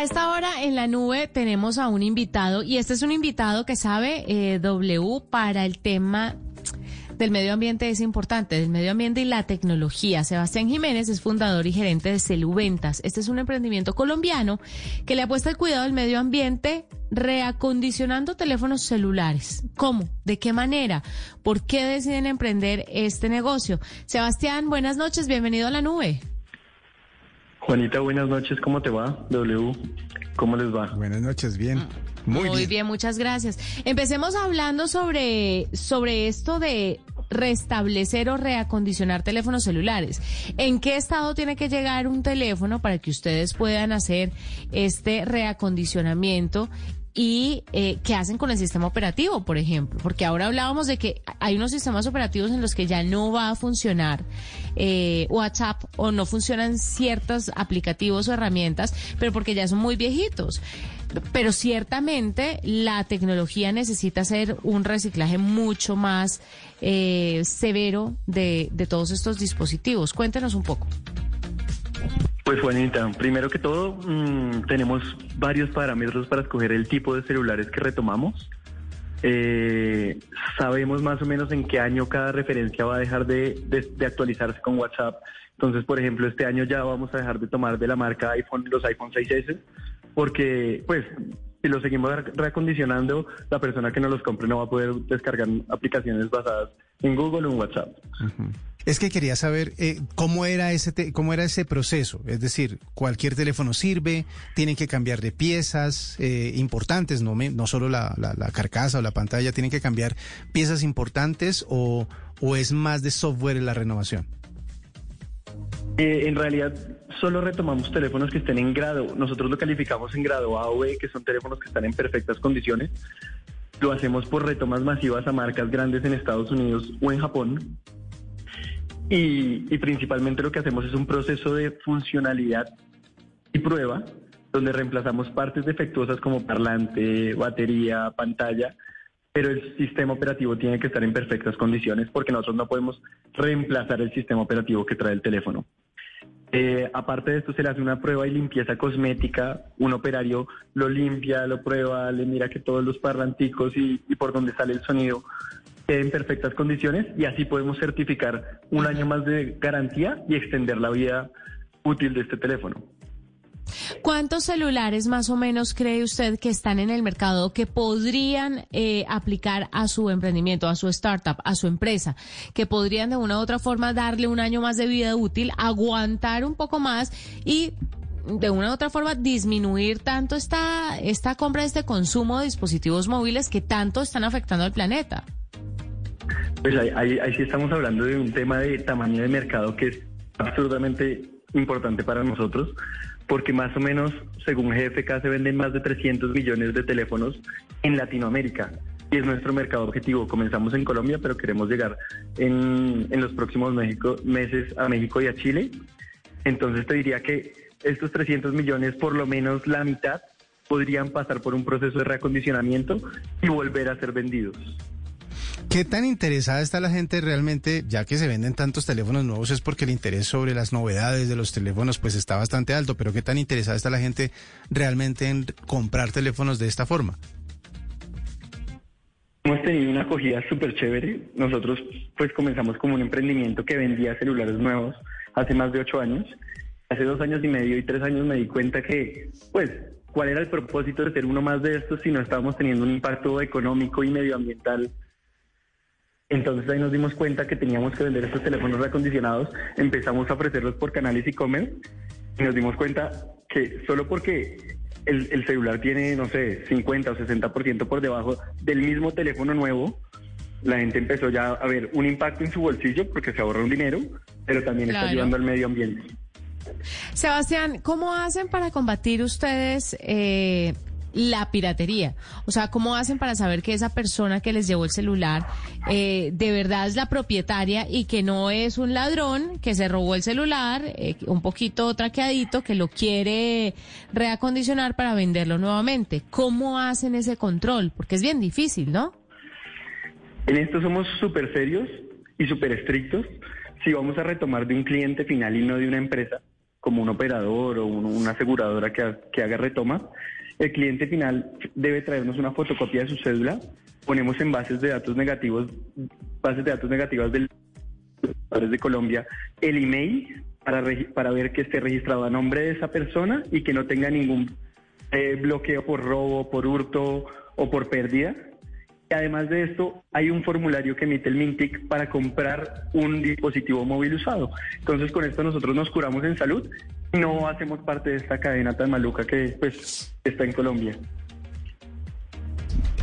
A esta hora en la nube tenemos a un invitado y este es un invitado que sabe eh, W para el tema del medio ambiente es importante, del medio ambiente y la tecnología. Sebastián Jiménez es fundador y gerente de Celuventas. Este es un emprendimiento colombiano que le apuesta al cuidado del medio ambiente reacondicionando teléfonos celulares. ¿Cómo? ¿De qué manera? ¿Por qué deciden emprender este negocio? Sebastián, buenas noches, bienvenido a la nube. Juanita, buenas noches, ¿cómo te va? W, ¿cómo les va? Buenas noches, bien. Muy, bien. muchas gracias. Empecemos hablando sobre, sobre esto de restablecer o reacondicionar teléfonos celulares. ¿En qué estado tiene que llegar un teléfono para que ustedes puedan hacer este reacondicionamiento y eh, qué hacen con el sistema operativo, por ejemplo, porque ahora hablábamos de que hay unos sistemas operativos en los que ya no va a funcionar eh, WhatsApp o no funcionan ciertos aplicativos o herramientas, pero porque ya son muy viejitos. Pero ciertamente la tecnología necesita hacer un reciclaje mucho más eh, severo de, de todos estos dispositivos. Cuéntenos un poco. Pues Juanita, primero que todo, mm, tenemos varios parámetros para escoger el tipo de celulares que retomamos. Eh, sabemos más o menos en qué año cada referencia va a dejar de, actualizarse con WhatsApp. Entonces, por ejemplo, este año ya vamos a dejar de tomar de la marca iPhone los iPhone 6S, porque pues si lo seguimos reacondicionando, la persona que no los compre no va a poder descargar aplicaciones basadas en Google o en WhatsApp. Es que quería saber eh, cómo era ese cómo era ese proceso, es decir, cualquier teléfono sirve, tienen que cambiar de piezas eh, importantes, no solo la, carcasa o la pantalla, tienen que cambiar piezas importantes o, es más de software la renovación. Eh, en realidad solo retomamos teléfonos que estén en grado, nosotros lo calificamos en grado A o B, que son teléfonos que están en perfectas condiciones. Lo hacemos por retomas masivas a marcas grandes en Estados Unidos o en Japón y, principalmente lo que hacemos es un proceso de funcionalidad y prueba, donde reemplazamos partes defectuosas como parlante, batería, pantalla, pero el sistema operativo tiene que estar en perfectas condiciones porque nosotros no podemos reemplazar el sistema operativo que trae el teléfono. Eh, aparte de esto, se le hace una prueba y limpieza cosmética. Un operario lo limpia, lo prueba, le mira que todos los parlanticos y, y por donde sale el sonido en perfectas condiciones y así podemos certificar un año más de garantía y extender la vida útil de este teléfono. ¿Cuántos celulares más o menos cree usted que están en el mercado que podrían eh, aplicar a su emprendimiento, a su startup, a su empresa, que podrían de una u otra forma darle un año más de vida útil, aguantar un poco más y de una u otra forma disminuir tanto esta, esta compra, este consumo de dispositivos móviles que tanto están afectando al planeta? Pues ahí, sí estamos hablando de un tema de tamaño de mercado que es absurdamente importante para nosotros, porque más o menos, según GFK, se venden más de 300 millones de teléfonos en Latinoamérica. Y es nuestro mercado objetivo. Comenzamos en Colombia, pero queremos llegar en, en los próximos meses a México y a Chile. Entonces te diría que estos 300 millones, por lo menos la mitad, podrían pasar por un proceso de reacondicionamiento y volver a ser vendidos. ¿Qué tan interesada está la gente realmente, ya que se venden tantos teléfonos nuevos, es porque el interés sobre las novedades de los teléfonos pues está bastante alto, pero qué tan interesada está la gente realmente en comprar teléfonos de esta forma? Hemos tenido una acogida súper chévere. Nosotros pues comenzamos como un emprendimiento que vendía celulares nuevos hace más de ocho años. Hace dos años y medio y tres años me di cuenta que pues cuál era el propósito de ser uno más de estos si no estábamos teniendo un impacto económico y medioambiental entonces ahí nos dimos cuenta que teníamos que vender estos teléfonos reacondicionados, empezamos a ofrecerlos por canales e-commerce y nos dimos cuenta que solo porque el, celular tiene, no sé, 50 o 60% por debajo del mismo teléfono nuevo, la gente empezó ya a ver un impacto en su bolsillo porque se ahorra un dinero, pero también está ayudando al medio ambiente. Sebastián, ¿cómo hacen para combatir ustedes eh, la piratería. O sea, ¿cómo hacen para saber que esa persona que les llevó el celular eh, de verdad es la propietaria y que no es un ladrón que se robó el celular, eh, un poquito traqueadito, que lo quiere reacondicionar para venderlo nuevamente? ¿Cómo hacen ese control? Porque es bien difícil, ¿no? En esto somos súper serios y súper estrictos. Si vamos a retomar de un cliente final y no de una empresa, como un operador o una aseguradora que, que haga retomas, el cliente final debe traernos una fotocopia de su cédula, ponemos en bases de datos negativos, bases de datos negativas del de Colombia, el email para, para ver que esté registrado a nombre de esa persona y que no tenga ningún eh, bloqueo por robo, por hurto o por pérdida. Y además de esto, hay un formulario que emite el Mintic para comprar un dispositivo móvil usado. Entonces, con esto nosotros nos curamos en salud y no hacemos parte de esta cadena tan maluca que pues está en Colombia.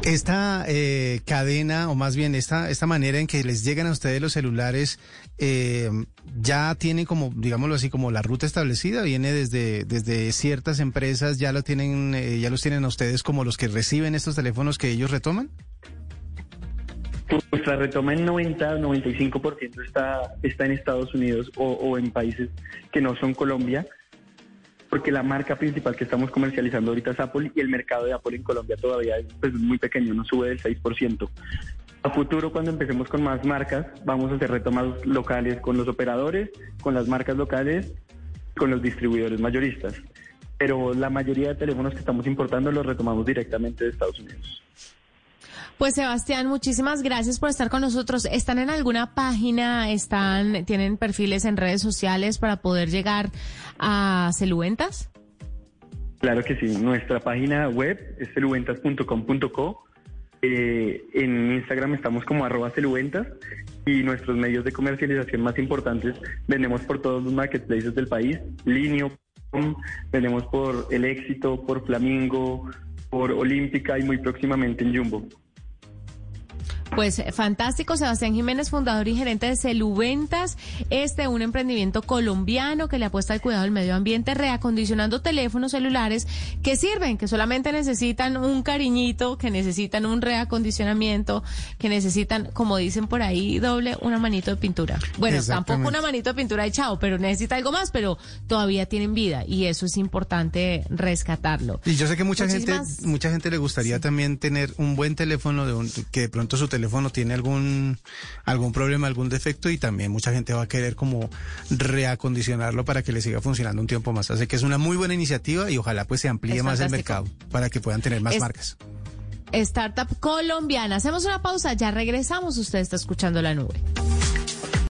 Esta eh, cadena, o más bien esta, esta manera en que les llegan a ustedes los celulares, eh, ya tiene como, digámoslo así, como la ruta establecida, viene desde, desde ciertas empresas, ya lo tienen, eh, ya los tienen a ustedes como los que reciben estos teléfonos que ellos retoman. Nuestra retoma en 90, 95% está, está en Estados Unidos o, o en países que no son Colombia porque la marca principal que estamos comercializando ahorita es Apple y el mercado de Apple en Colombia todavía es pues, muy pequeño, no sube del 6%. A futuro, cuando empecemos con más marcas, vamos a hacer retomas locales con los operadores, con las marcas locales, con los distribuidores mayoristas. Pero la mayoría de teléfonos que estamos importando los retomamos directamente de Estados Unidos. Pues Sebastián, muchísimas gracias por estar con nosotros. ¿Están en alguna página? ¿Están, tienen perfiles en redes sociales para poder llegar a Celuventas? Claro que sí. Nuestra página web es celuventas.com.co. Eh, en Instagram estamos como arroba celuventas y nuestros medios de comercialización más importantes vendemos por todos los marketplaces del país, Linio, vendemos por El Éxito, por Flamingo, por Olímpica y muy próximamente en Jumbo. Pues fantástico, Sebastián Jiménez, fundador y gerente de Celuventas, este un emprendimiento colombiano que le apuesta al cuidado del medio ambiente, reacondicionando teléfonos celulares que sirven, que solamente necesitan un cariñito, que necesitan un reacondicionamiento, que necesitan, como dicen por ahí, doble una manito de pintura. Bueno, tampoco una manito de pintura de chao, pero necesita algo más, pero todavía tienen vida y eso es importante rescatarlo. Y yo sé que mucha gente, mucha gente le gustaría también tener un buen teléfono de un, que de pronto su teléfono teléfono tiene algún, algún problema, algún defecto y también mucha gente va a querer como reacondicionarlo para que le siga funcionando un tiempo más. Así que es una muy buena iniciativa y ojalá pues se amplíe más el mercado para que puedan tener más marcas. Startup colombiana. Hacemos una pausa, ya regresamos. Usted está escuchando la nube.